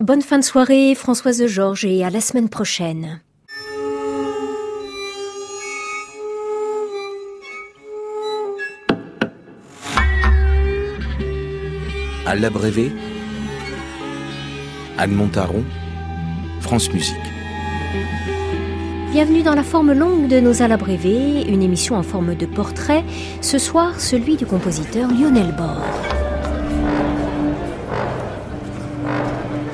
Bonne fin de soirée, Françoise Georges, et à la semaine prochaine. À l'abrévé, Anne Montaron, France Musique. Bienvenue dans la forme longue de nos Alabrévés, une émission en forme de portrait, ce soir celui du compositeur Lionel Bord.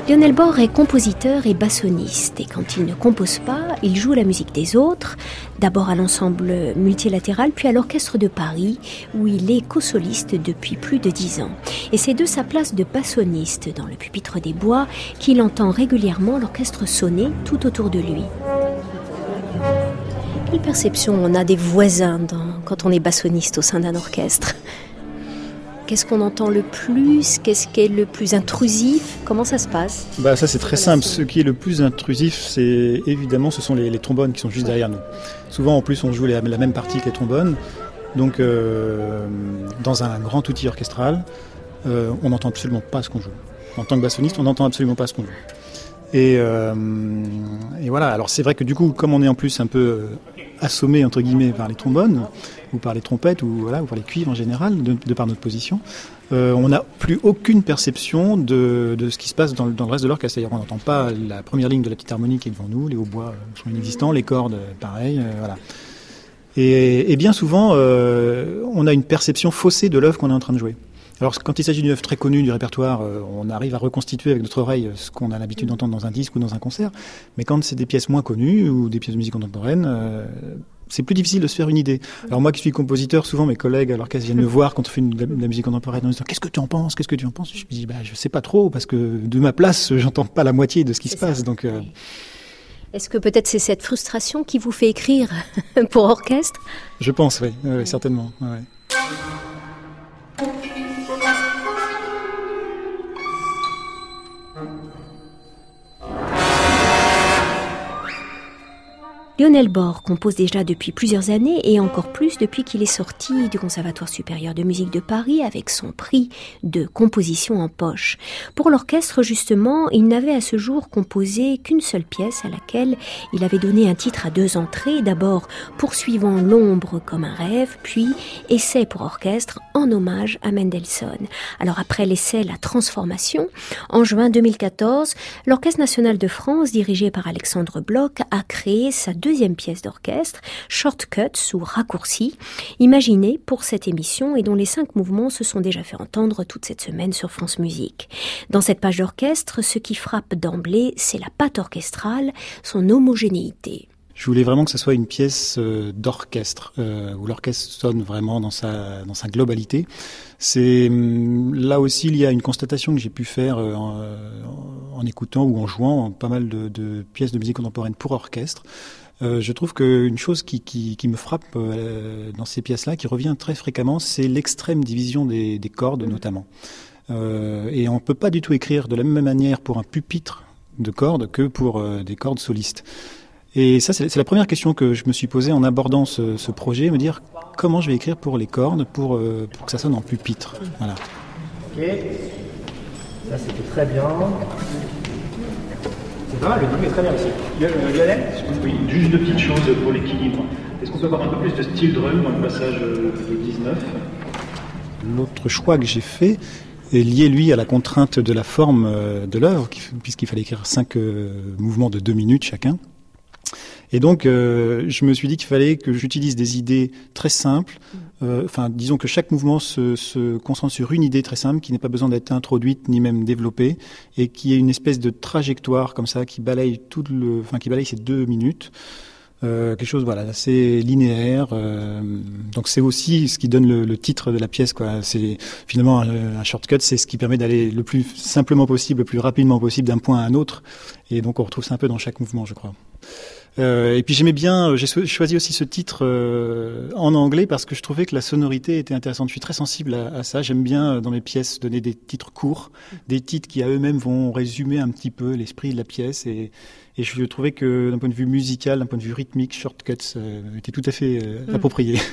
Lionel Bord est compositeur et bassoniste et quand il ne compose pas, il joue la musique des autres, d'abord à l'ensemble multilatéral puis à l'Orchestre de Paris où il est co-soliste depuis plus de dix ans. Et c'est de sa place de bassoniste dans le pupitre des bois qu'il entend régulièrement l'orchestre sonner tout autour de lui. Quelle perception on a des voisins quand on est bassoniste au sein d'un orchestre? Qu'est-ce qu'on entend le plus? Qu'est-ce qui est le plus intrusif? Comment ça se passe? Bah ça c'est très simple. Ce qui est le plus intrusif, c'est évidemment ce sont les, trombones qui sont juste derrière nous. Souvent en plus on joue la, même partie que les trombones. Donc euh, dans un grand outil orchestral, euh, on n'entend absolument pas ce qu'on joue. En tant que bassoniste, on n'entend absolument pas ce qu'on joue. Et, euh, et, voilà, alors c'est vrai que du coup, comme on est en plus un peu assommé entre guillemets par les trombones ou par les trompettes ou voilà ou par les cuivres en général de, par notre position euh, on n'a plus aucune perception de, de, ce qui se passe dans, le reste de l'orchestre. C'est-à-dire on n'entend pas la première ligne de la petite harmonie qui est devant nous les hautbois sont inexistants les cordes pareil euh, voilà. Et, et, bien souvent euh, on a une perception faussée de l'œuvre qu'on est en train de jouer alors quand il s'agit d'une œuvre très connue du répertoire, euh, on arrive à reconstituer avec notre oreille ce qu'on a l'habitude d'entendre dans un disque ou dans un concert. Mais quand c'est des pièces moins connues ou des pièces de musique contemporaine, euh, c'est plus difficile de se faire une idée. Alors moi qui suis compositeur, souvent mes collègues alors l'orchestre viennent me voir quand on fait de, la, musique contemporaine en disant qu'est-ce que tu en penses, qu'est-ce que tu en penses? Je me dis bah je sais pas trop parce que de ma place j'entends pas la moitié de ce qui se passe donc. Euh, Est-ce que peut-être c'est cette frustration qui vous fait écrire pour orchestre? Je pense, oui, certainement. Ouais. Lionel Bord compose déjà depuis plusieurs années et encore plus depuis qu'il est sorti du Conservatoire supérieur de musique de Paris avec son prix de composition en poche. Pour l'orchestre, justement, il n'avait à ce jour composé qu'une seule pièce à laquelle il avait donné un titre à deux entrées. D'abord, Poursuivant l'ombre comme un rêve, puis Essai pour orchestre en hommage à Mendelssohn. Alors après l'essai La Transformation, en juin 2014, l'Orchestre national de France, dirigé par Alexandre Bloch, a créé sa pièce d'orchestre, Shortcuts ou Raccourcis, imaginée pour cette émission et dont les cinq mouvements se sont déjà fait entendre toute cette semaine sur France Musique. Dans cette page d'orchestre, ce qui frappe d'emblée, c'est la patte orchestrale, son homogénéité. Je voulais vraiment que ce soit une pièce euh, d'orchestre, euh, où l'orchestre sonne vraiment dans sa, globalité. C'est hum, là aussi il y a une constatation que j'ai pu faire euh, en, écoutant ou en jouant pas mal de pièces de musique contemporaine pour orchestre. Euh, je trouve qu'une chose qui, qui, qui, me frappe euh, dans ces pièces-là, qui revient très fréquemment, c'est l'extrême division des, des cordes mmh. notamment. Euh, et on ne peut pas du tout écrire de la même manière pour un pupitre de cordes que pour des cordes solistes. Et ça, c'est la première question que je me suis posée en abordant ce, ce, projet, me dire comment je vais écrire pour les cordes pour, pour que ça sonne en pupitre. Voilà. Ok, ça c'était très bien. Le début est très bien aussi. Lionel? Oui, juste deux petites choses pour l'équilibre. Est-ce qu'on peut avoir un peu plus de style drum dans le passage de 19 L'autre choix que j'ai fait est lié, lui, à la contrainte de la forme euh, de l'œuvre, puisqu'il fallait écrire cinq euh, mouvements de deux minutes chacun. Et donc, euh, je me suis dit qu'il fallait que j'utilise des idées très simples. Euh, enfin, disons que chaque mouvement se, se, concentre sur une idée très simple qui n'est pas besoin d'être introduite ni même développée et qui est une espèce de trajectoire comme ça qui balaye tout le, enfin qui balaye ces deux minutes. Euh, quelque chose voilà assez linéaire euh, donc c'est aussi ce qui donne le, le, titre de la pièce quoi c'est finalement un, shortcut c'est ce qui permet d'aller le plus simplement possible le plus rapidement possible d'un point à un autre et donc on retrouve ça un peu dans chaque mouvement je crois et puis j'aimais bien, euh, j'ai choisi aussi ce titre euh, en anglais parce que je trouvais que la sonorité était intéressante. Je suis très sensible à, à ça. J'aime bien euh, dans mes pièces donner des titres courts, des titres qui à eux-mêmes vont résumer un petit peu l'esprit de la pièce. Et, et je trouvais que d'un point de vue musical, d'un point de vue rythmique, Shortcuts euh, était tout à fait mmh. approprié.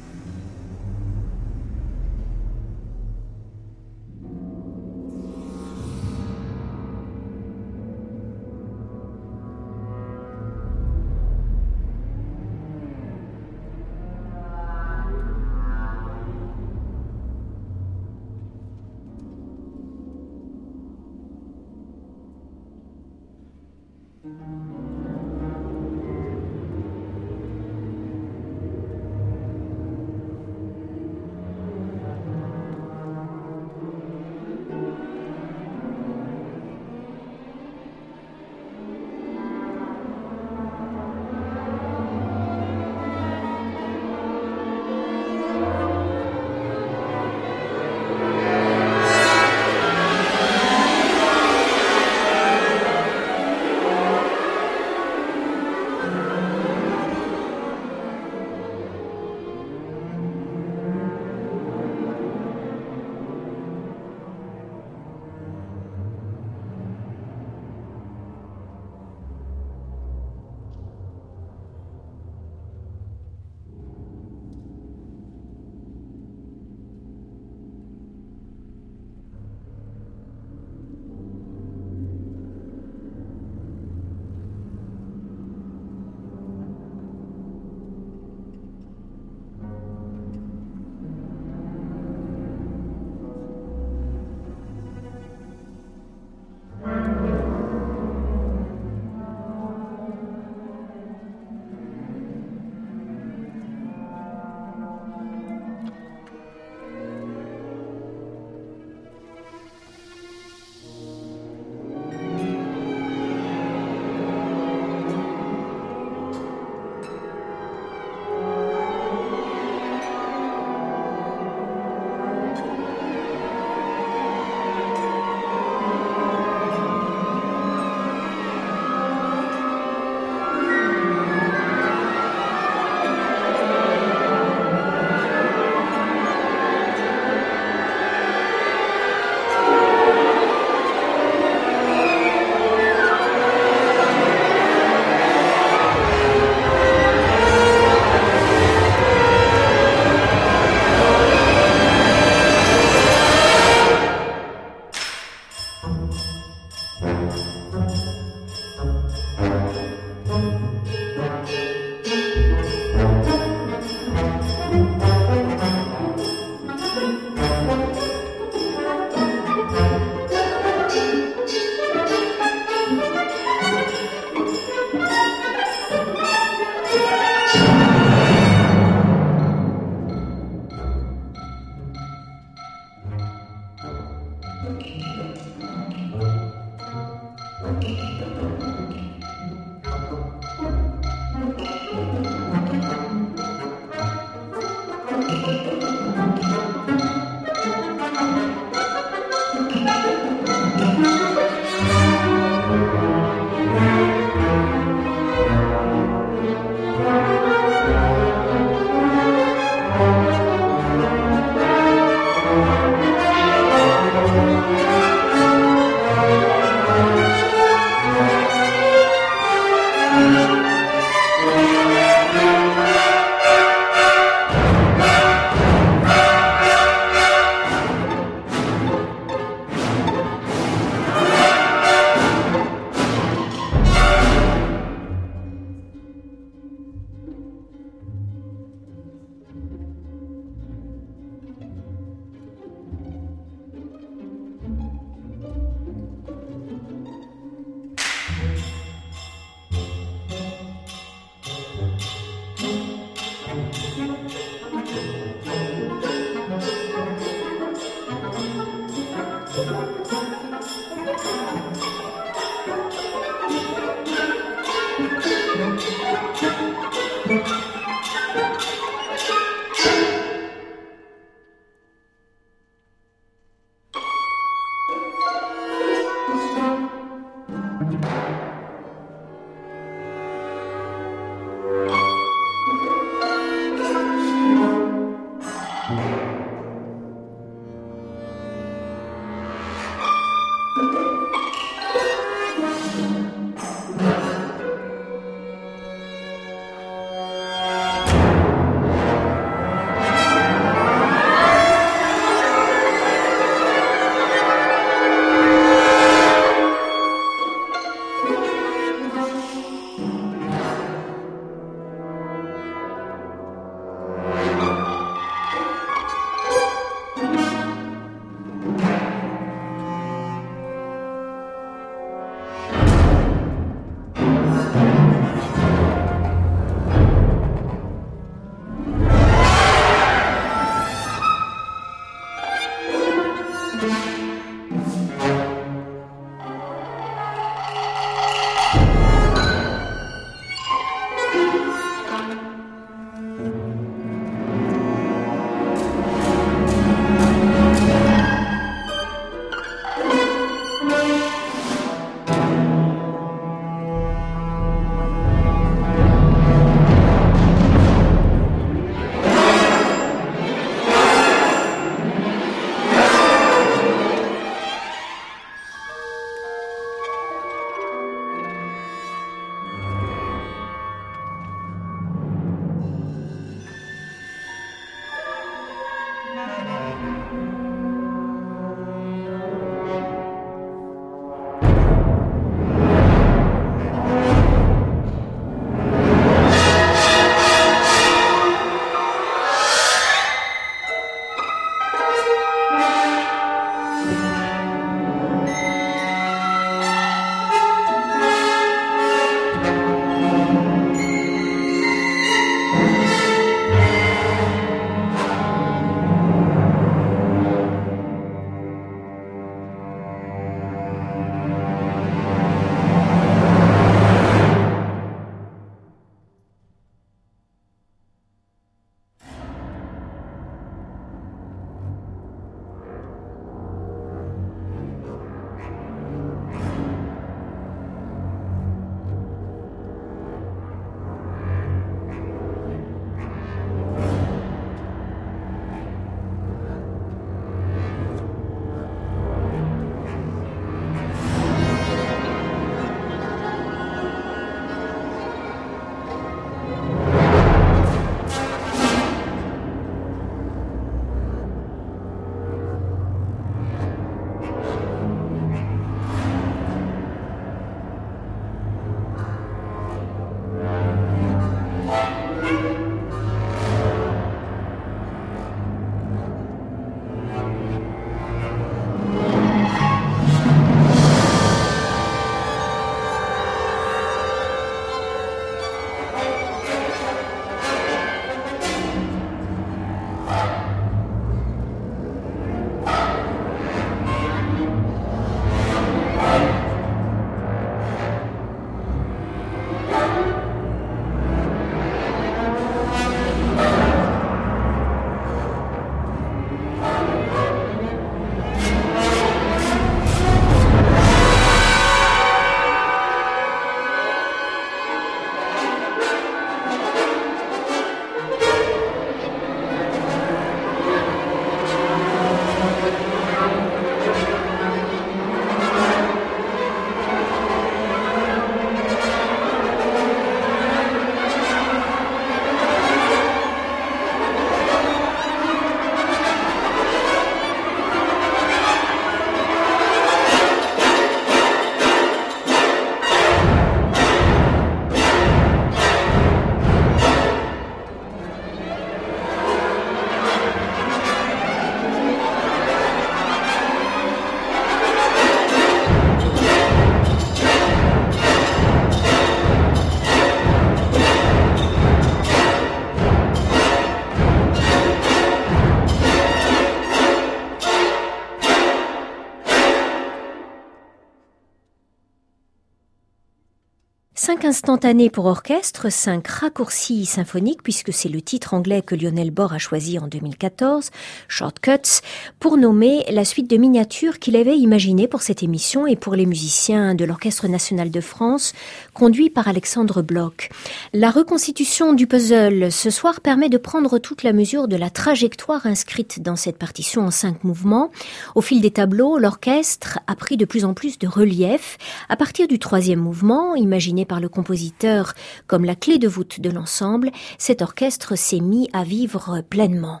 Cinq instantanés pour orchestre, cinq raccourcis symphoniques, puisque c'est le titre anglais que Lionel Bor a choisi en 2014, Shortcuts, pour nommer la suite de miniatures qu'il avait imaginées pour cette émission et pour les musiciens de l'Orchestre national de France, conduit par Alexandre Bloch. La reconstitution du puzzle ce soir permet de prendre toute la mesure de la trajectoire inscrite dans cette partition en cinq mouvements. Au fil des tableaux, l'orchestre a pris de plus en plus de relief. À partir du troisième mouvement, imaginé par le compositeur comme la clé de voûte de l'ensemble, cet orchestre s'est mis à vivre pleinement.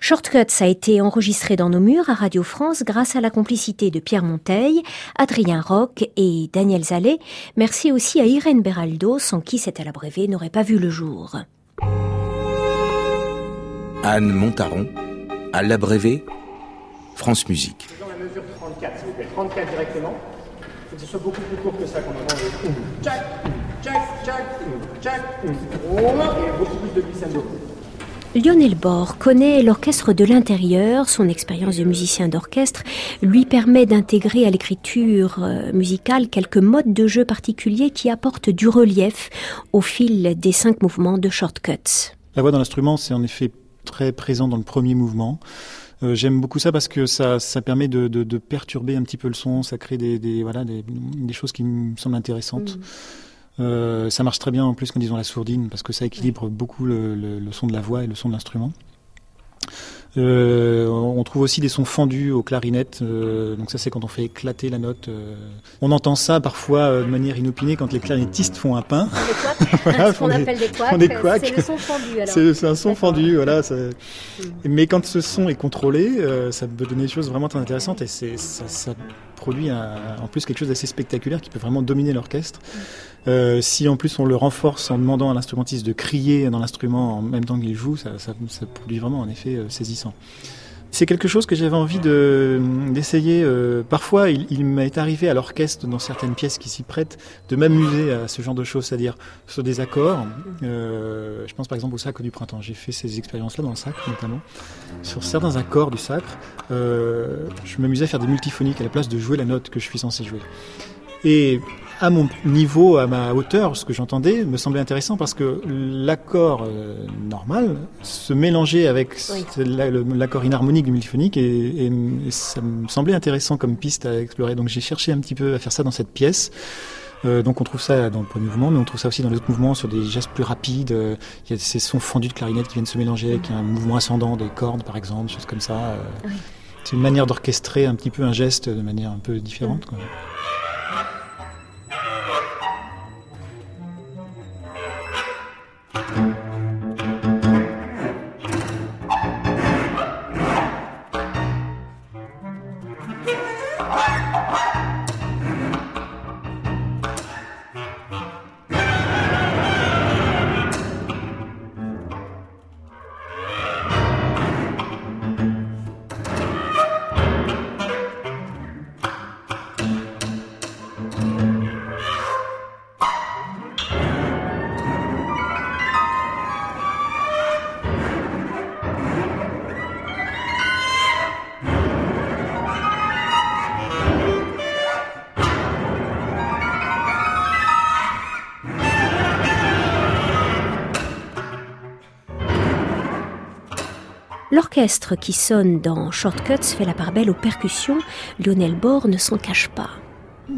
Shortcuts a été enregistré dans nos murs à Radio France grâce à la complicité de Pierre Monteil, Adrien Roch et Daniel Zallet. Merci aussi à Irène Beraldo, sans qui cet l'abrévé n'aurait pas vu le jour. Anne Montaron, à l'abrévé, France Musique. Dans la mesure 34, s'il vous plaît. 34 directement que ce soit beaucoup plus court que ça qu'on et beaucoup plus de glissando. Lionel Bor connaît l'orchestre de l'intérieur. Son expérience de musicien d'orchestre lui permet d'intégrer à l'écriture euh, musicale quelques modes de jeu particuliers qui apportent du relief au fil des cinq mouvements de shortcuts. La voix dans l'instrument, c'est en effet très présent dans le premier mouvement. Euh, j'aime beaucoup ça parce que ça, ça permet de, de, de, perturber un petit peu le son, ça crée des, des voilà, des, des, choses qui me semblent intéressantes. Mmh. Euh, ça marche très bien en plus quand ils ont la sourdine parce que ça équilibre beaucoup le, le, le son de la voix et le son de l'instrument. Euh, on trouve aussi des sons fendus aux clarinettes. Euh, donc ça, c'est quand on fait éclater la note. Euh. On entend ça parfois de manière inopinée quand les clarinettistes font un pain. voilà, ce qu'on appelle des couacs. C'est le son fendu. C'est un son fendu, voilà. Ça... Mm. Mais quand ce son est contrôlé, ça peut donner des choses vraiment très intéressantes et ça, ça, produit un, en plus quelque chose d'assez spectaculaire qui peut vraiment dominer l'orchestre. Euh, si en plus on le renforce en demandant à l'instrumentiste de crier dans l'instrument en même temps qu'il joue, ça, produit vraiment un effet euh, saisissant. C'est quelque chose que j'avais envie d'essayer. Euh, parfois, il, m'est arrivé à l'orchestre, dans certaines pièces qui s'y prêtent, de m'amuser à ce genre de choses, c'est-à-dire sur des accords. Je pense par exemple au sacre du printemps. J'ai fait ces expériences-là dans le sacre, notamment. Sur certains accords du sacre, je m'amusais à faire des multiphoniques à la place de jouer la note que je suis censé jouer. Et à mon niveau, à ma hauteur, ce que j'entendais me semblait intéressant parce que l'accord euh, normal se mélangeait avec oui. l'accord inharmonique du multiphonique et, et, et, ça me semblait intéressant comme piste à explorer. Donc j'ai cherché un petit peu à faire ça dans cette pièce. Euh, donc on trouve ça dans le premier mouvement, mais on trouve ça aussi dans les autres mouvements sur des gestes plus rapides. Euh, il y a ces sons fendus de clarinette qui viennent se mélanger avec un mouvement ascendant des cordes, par exemple, choses comme ça. Oui. C'est une manière d'orchestrer un petit peu un geste de manière un peu différente. Quoi. L'orchestre qui sonne dans Shortcuts fait la part belle aux percussions. Lionel Bor ne s'en cache pas.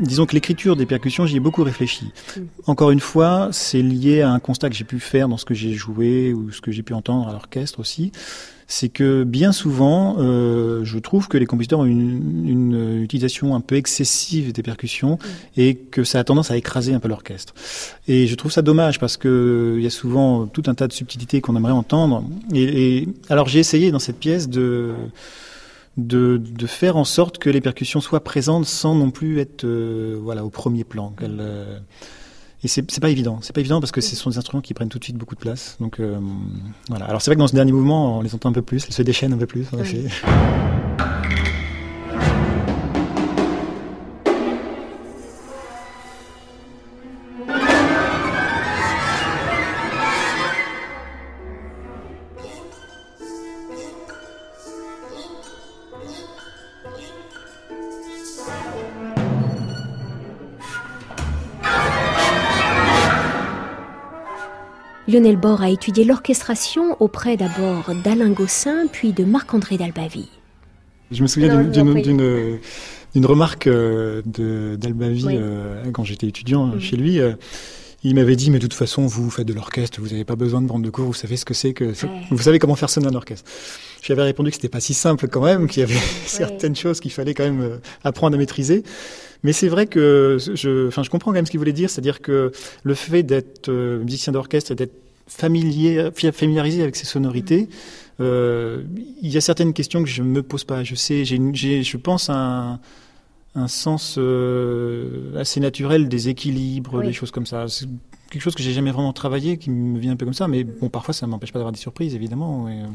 Disons que l'écriture des percussions, j'y ai beaucoup réfléchi. Mm. Encore une fois, c'est lié à un constat que j'ai pu faire dans ce que j'ai joué ou ce que j'ai pu entendre à l'orchestre aussi. C'est que bien souvent, euh, je trouve que les compositeurs ont une, une, utilisation un peu excessive des percussions mm. et que ça a tendance à écraser un peu l'orchestre. Et je trouve ça dommage parce que il y a souvent tout un tas de subtilités qu'on aimerait entendre. Et, et alors j'ai essayé dans cette pièce de de, de, faire en sorte que les percussions soient présentes sans non plus être euh, voilà au premier plan. Euh, et c'est pas évident. C'est pas évident parce que ce sont des instruments qui prennent tout de suite beaucoup de place. Donc euh, voilà. Alors c'est vrai que dans ce dernier mouvement, on les entend un peu plus, elles se déchaînent un peu plus. En oui. effet. Lionel a étudié l'orchestration auprès d'abord d'Alain Gossin, puis de Marc-André Dalbavie. Je me souviens d'une remarque euh, d'Albavie euh, quand j'étais étudiant mm. chez lui. Euh, il m'avait dit, mais de toute façon, vous faites de l'orchestre, vous n'avez pas besoin de prendre de cours, vous savez ce que c'est que, vous savez comment faire sonner un orchestre. J'avais répondu que c'était pas si simple quand même, qu'il y avait certaines choses qu'il fallait quand même apprendre à maîtriser. Mais c'est vrai que je, enfin, je comprends quand même ce qu'il voulait dire, c'est-à-dire que le fait d'être musicien d'orchestre et d'être familier, familiarisé avec ces sonorités, euh, il y a certaines questions que je ne me pose pas. Je sais, j'ai, je pense un, un sens euh, assez naturel des équilibres, des choses comme ça. C'est quelque chose que j'ai jamais vraiment travaillé, qui me vient un peu comme ça, mais bon, parfois ça ne m'empêche pas d'avoir des surprises, évidemment. Euh.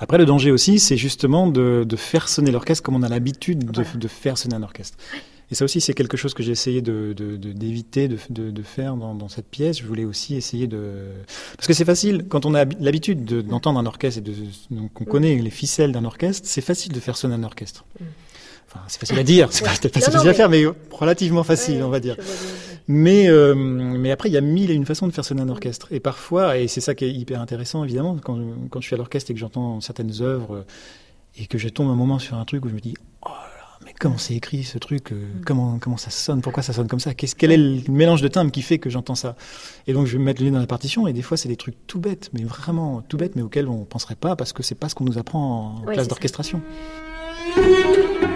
Après, le danger aussi, c'est justement de, de, faire sonner l'orchestre comme on a l'habitude de, de, faire sonner un orchestre. Et ça aussi, c'est quelque chose que j'ai essayé d'éviter de, de, de, faire dans, dans, cette pièce. Je voulais aussi essayer de... Parce que c'est facile, quand on a l'habitude d'entendre un orchestre et qu'on connaît les ficelles d'un orchestre, c'est facile de faire sonner un orchestre. Mm. Enfin, c'est facile à dire, c'est peut-être pas facile à faire, mais relativement facile, on va dire. Mais, euh, mais après, il y a mille et une façons de faire sonner un orchestre. Et parfois, et c'est ça qui est hyper intéressant, évidemment, quand, quand je suis à l'orchestre et que j'entends certaines œuvres et que je tombe un moment sur un truc où je me dis, oh mais comment c'est écrit ce truc euh, mm. comment, comment ça sonne Pourquoi ça sonne comme ça? Qu'est-ce, Quel est le mélange de timbres qui fait que j'entends ça? Et donc je vais me mettre le nez dans la partition et des fois c'est des trucs tout bêtes, mais vraiment tout bêtes, mais auxquels on ne penserait pas parce que c'est pas ce qu'on nous apprend en classe d'orchestration. ça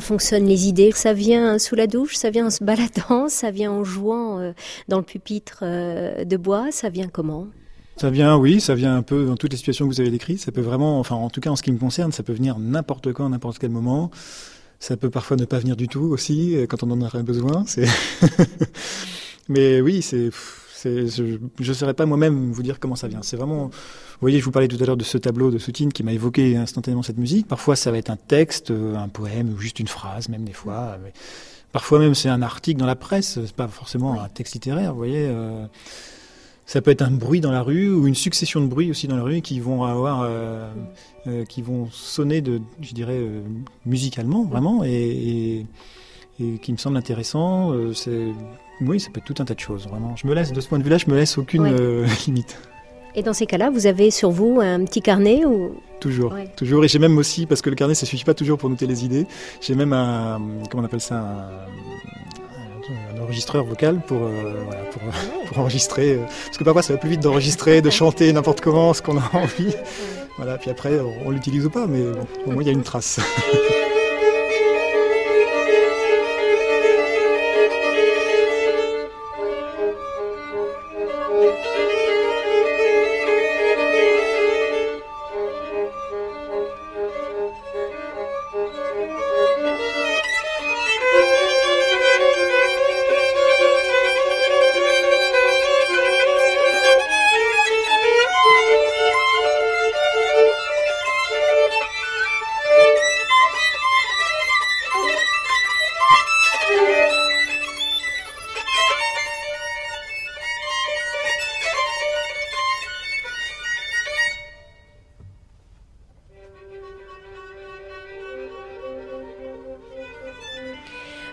fonctionne les idées Ça vient sous la douche, ça vient en se baladant, ça vient en jouant euh, dans le pupitre euh, de bois, ça vient comment? Ça vient, oui, ça vient un peu dans toutes les situations que vous avez décrites. Ça peut vraiment, enfin, en tout cas en ce qui me concerne, ça peut venir n'importe quand, n'importe quel moment. Ça peut parfois ne pas venir du tout aussi, euh, quand on en aurait besoin. Mais oui, c'est je ne saurais pas moi-même vous dire comment ça vient. C'est vraiment, vous voyez, je vous parlais tout à l'heure de ce tableau de Soutine qui m'a évoqué instantanément cette musique. Parfois, ça va être un texte, euh, un poème, ou juste une phrase, même des fois. parfois même, c'est un article dans la presse. C'est pas forcément un texte littéraire. Vous voyez. Euh, ça peut être un bruit dans la rue ou une succession de bruits aussi dans la rue qui vont avoir, euh, qui vont sonner de, je dirais, musicalement vraiment et, qui me semble intéressant. Oui, ça peut être tout un tas de choses, vraiment. Je me laisse, de ce point de vue-là, je me laisse aucune euh, limite. Et dans ces cas-là, vous avez sur vous un petit carnet ou? Toujours, toujours. Et j'ai même aussi, parce que le carnet, ça suffit pas toujours pour noter les idées. J'ai même un, comment on appelle ça, un, enregistreur vocal pour, euh, voilà, pour, pour, enregistrer. Euh, parce que parfois, ça va plus vite d'enregistrer, de chanter n'importe comment, ce qu'on a envie. Voilà. Puis après, on, l'utilise ou pas, mais bon, au moins il y a une trace.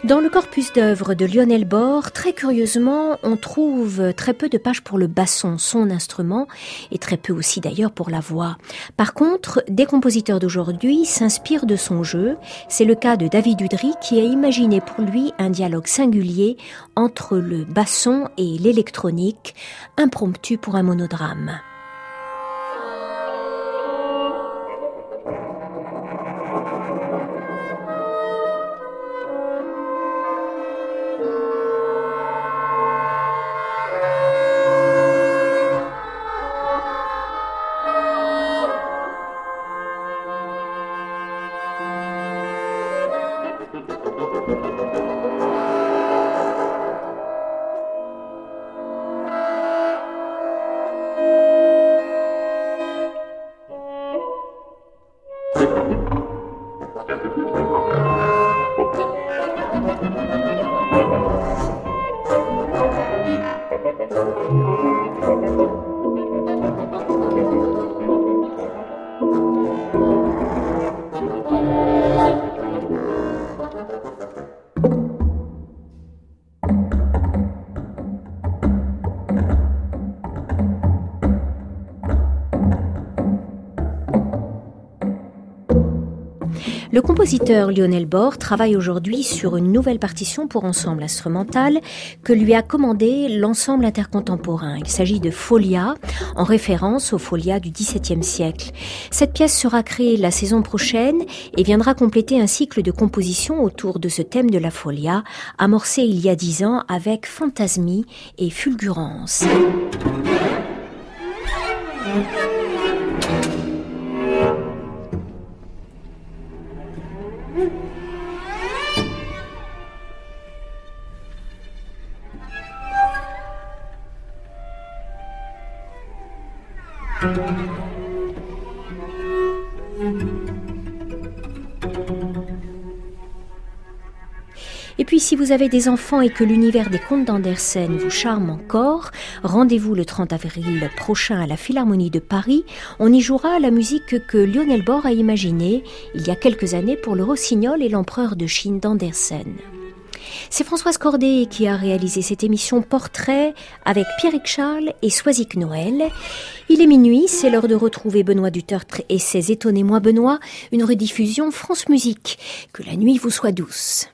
Dans le corpus d'œuvres de Lionel Bord, très curieusement, on trouve très peu de pages pour le basson, son instrument, et très peu aussi d'ailleurs pour la voix. Par contre, des compositeurs d'aujourd'hui s'inspirent de son jeu. C'est le cas de David Udry qui a imaginé pour lui un dialogue singulier entre le basson et l'électronique, impromptu pour un monodrame. Le compositeur Lionel Bord travaille aujourd'hui sur une nouvelle partition pour ensemble instrumental que lui a commandé l'ensemble intercontemporain. Il s'agit de Folia, en référence aux Folias du XVIIe siècle. Cette pièce sera créée la saison prochaine et viendra compléter un cycle de composition autour de ce thème de la Folia, amorcé il y a dix ans avec Fantasmie et Fulgurance. Puis si vous avez des enfants et que l'univers des contes d'Andersen vous charme encore, rendez-vous le 30 avril prochain à la Philharmonie de Paris. On y jouera la musique que Lionel Bor a imaginée il y a quelques années pour le Rossignol et l'Empereur de Chine d'Andersen. C'est Françoise Cordet qui a réalisé cette émission Portrait avec Pierrick Charles et Soisic Noël. Il est minuit, c'est l'heure de retrouver Benoît Dutertre et ses Étonnez-moi Benoît, une rediffusion France Musique. Que la nuit vous soit douce.